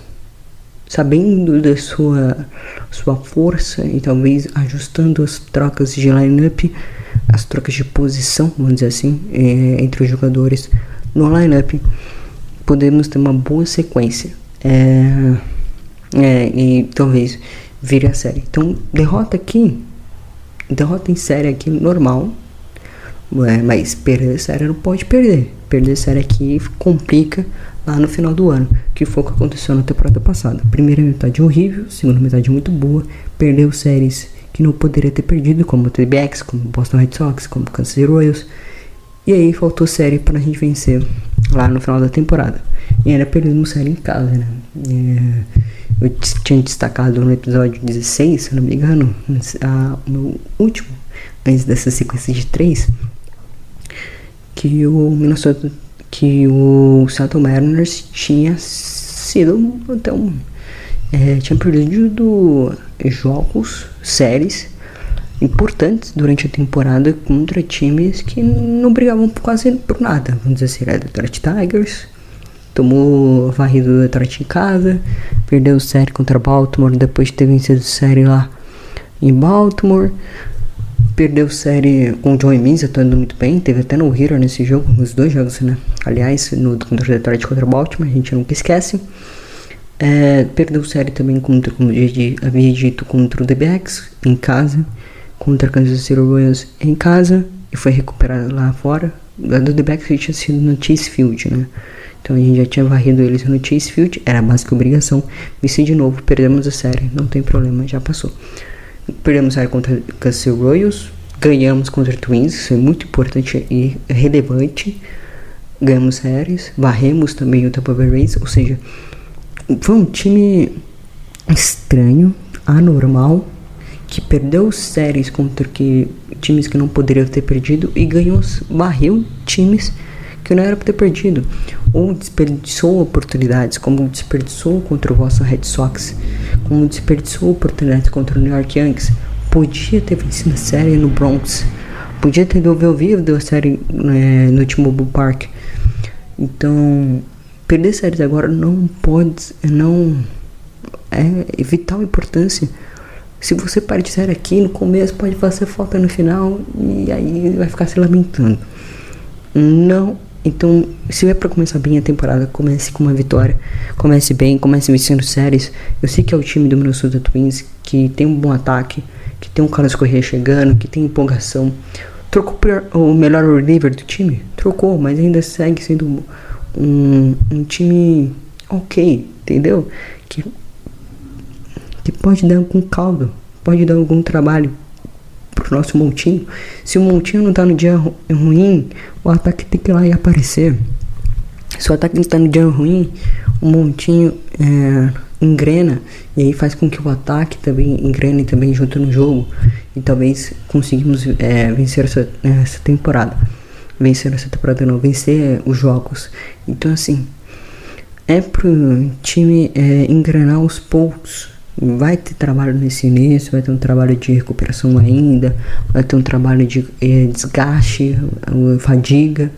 sabendo da sua sua força e talvez ajustando as trocas de lineup, as trocas de posição, vamos dizer assim, é, entre os jogadores no lineup, podemos ter uma boa sequência. É, é, e talvez vire a série. Então, derrota aqui derrota em série aqui normal. É, mas perder série não pode perder. Perder série aqui complica lá no final do ano, que foi o que aconteceu na temporada passada. Primeira metade horrível, segunda metade muito boa. Perdeu séries que não poderia ter perdido, como o TBX, como o Boston Red Sox, como o Kansas City Royals. E aí faltou série para a gente vencer lá no final da temporada. E ainda perdemos série em casa, né? É, eu tinha destacado no episódio 16, se não me engano, a, no último, antes dessa sequência de três, que o Minnesota, que o Seattle Mariners tinha sido um, é, tinha perdido jogos, séries importantes durante a temporada contra times que não brigavam quase por nada. Vamos dizer assim, era Detroit Tigers, tomou varrido do Detroit em casa, perdeu série contra Baltimore depois de ter vencido série lá em Baltimore. Perdeu série com o Joey Means atuando muito bem, teve até no Hero nesse jogo, nos dois jogos, né? Aliás, no contra o Detroit contra Baltimore, a gente nunca esquece. É, perdeu série também contra, como eu havia dito, contra o DBX em casa, contra Kansas City Royals em casa e foi recuperado lá fora. A do DBX tinha sido no Chase Field, né? Então a gente já tinha varrido eles no Chase Field, era a básica obrigação. Venci de novo, perdemos a série, não tem problema, já passou. Perdemos a contra Kansas Royals, ganhamos contra Twins, isso é muito importante e relevante. Ganhamos séries, varremos também o Tampa Bay Rays, ou seja, foi um time estranho, anormal, que perdeu séries contra que, times que não poderiam ter perdido e ganhou, varreu times que não era para ter perdido, ou desperdiçou oportunidades, como desperdiçou contra o Boston Red Sox, como desperdiçou oportunidades contra o New York Yankees, podia ter vencido a série no Bronx, podia ter devolvido a série é, no T-Mobile Park. Então, perder séries agora não pode, não é vital importância. Se você partir aqui no começo, pode fazer falta no final e aí vai ficar se lamentando. Não então, se é para começar bem a temporada, comece com uma vitória, comece bem, comece vencendo séries. Eu sei que é o time do Minnesota Twins que tem um bom ataque, que tem um Carlos Corrêa chegando, que tem empolgação. Trocou o melhor reliever do time? Trocou, mas ainda segue sendo um, um time ok, entendeu? Que, que pode dar algum caldo, pode dar algum trabalho pro nosso montinho. Se o montinho não tá no dia ruim, o ataque tem que ir lá e aparecer. Se o ataque não tá no dia ruim, um montinho é, engrena e aí faz com que o ataque também engrene também junto no jogo e talvez conseguimos é, vencer essa, essa temporada vencer essa temporada não vencer os jogos então assim é pro time é, engrenar aos poucos vai ter trabalho nesse início, vai ter um trabalho de recuperação ainda, vai ter um trabalho de é, desgaste, fadiga.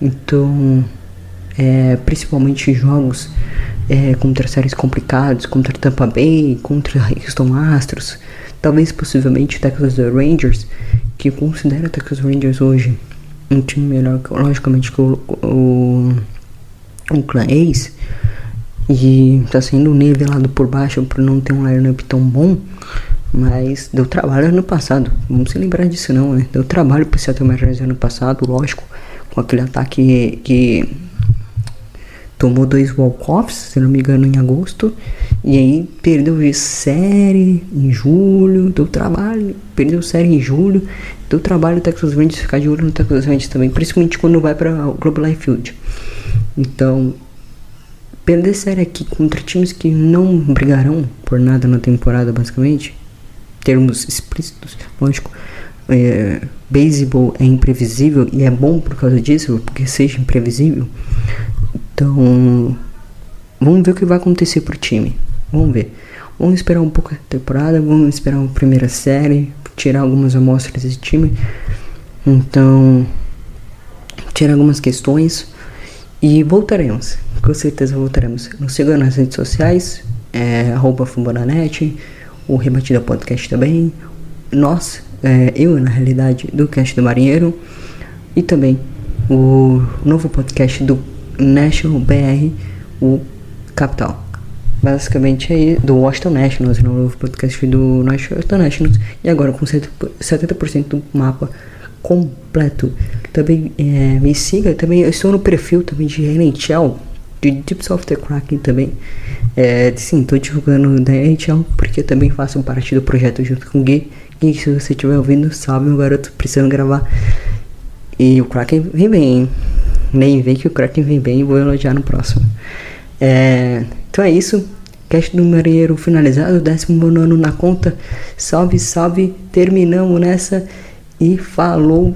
Então, é, principalmente jogos é, contra séries complicados, contra Tampa Bay, contra Houston Astros, talvez possivelmente Texas Rangers, que considera Texas Rangers hoje um time melhor, logicamente, que o, o, o Clan Ace e tá sendo nivelado por baixo por não ter um lineup tão bom. Mas deu trabalho ano passado. Vamos se lembrar disso não, né? Deu trabalho pro Seattle Mariners ano passado, lógico. Com aquele ataque que tomou dois walk-offs, se não me engano, em agosto. E aí perdeu série em julho, deu trabalho. Perdeu série em julho, deu trabalho o Texas Rangers ficar de olho no Texas Rangers também, principalmente quando vai para o Globe Life Field. Então, perder série aqui contra times que não brigarão por nada na temporada, basicamente, termos explícitos, lógico, é, beisebol é imprevisível e é bom por causa disso, porque seja imprevisível. Então, vamos ver o que vai acontecer pro time. Vamos ver. Vamos esperar um pouco a temporada, vamos esperar uma primeira série, tirar algumas amostras desse time. Então, tirar algumas questões e voltaremos com certeza voltaremos. Nos sigam nas redes sociais, é, arroba Fumbonanet, o Rebatida Podcast também, nós, é, eu na realidade, do Cast do Marinheiro, e também o novo podcast do National BR, o Capital. Basicamente aí, do Washington Nationals, o novo podcast do Washington Nationals, e agora com 70% do mapa completo. Também é, me siga, também eu estou no perfil também de NHL, de Deep of the Kraken também. É, sim, tô divulgando da NHL porque também faço parte do projeto junto com o Gui. Gui, se você estiver ouvindo, salve meu garoto, precisando gravar. E o Kraken vem bem, hein? Nem vem que o Kraken vem bem vou elogiar no próximo. É, então é isso. Cast do Marinheiro finalizado, décimo ano na conta. Salve, salve, terminamos nessa e falou.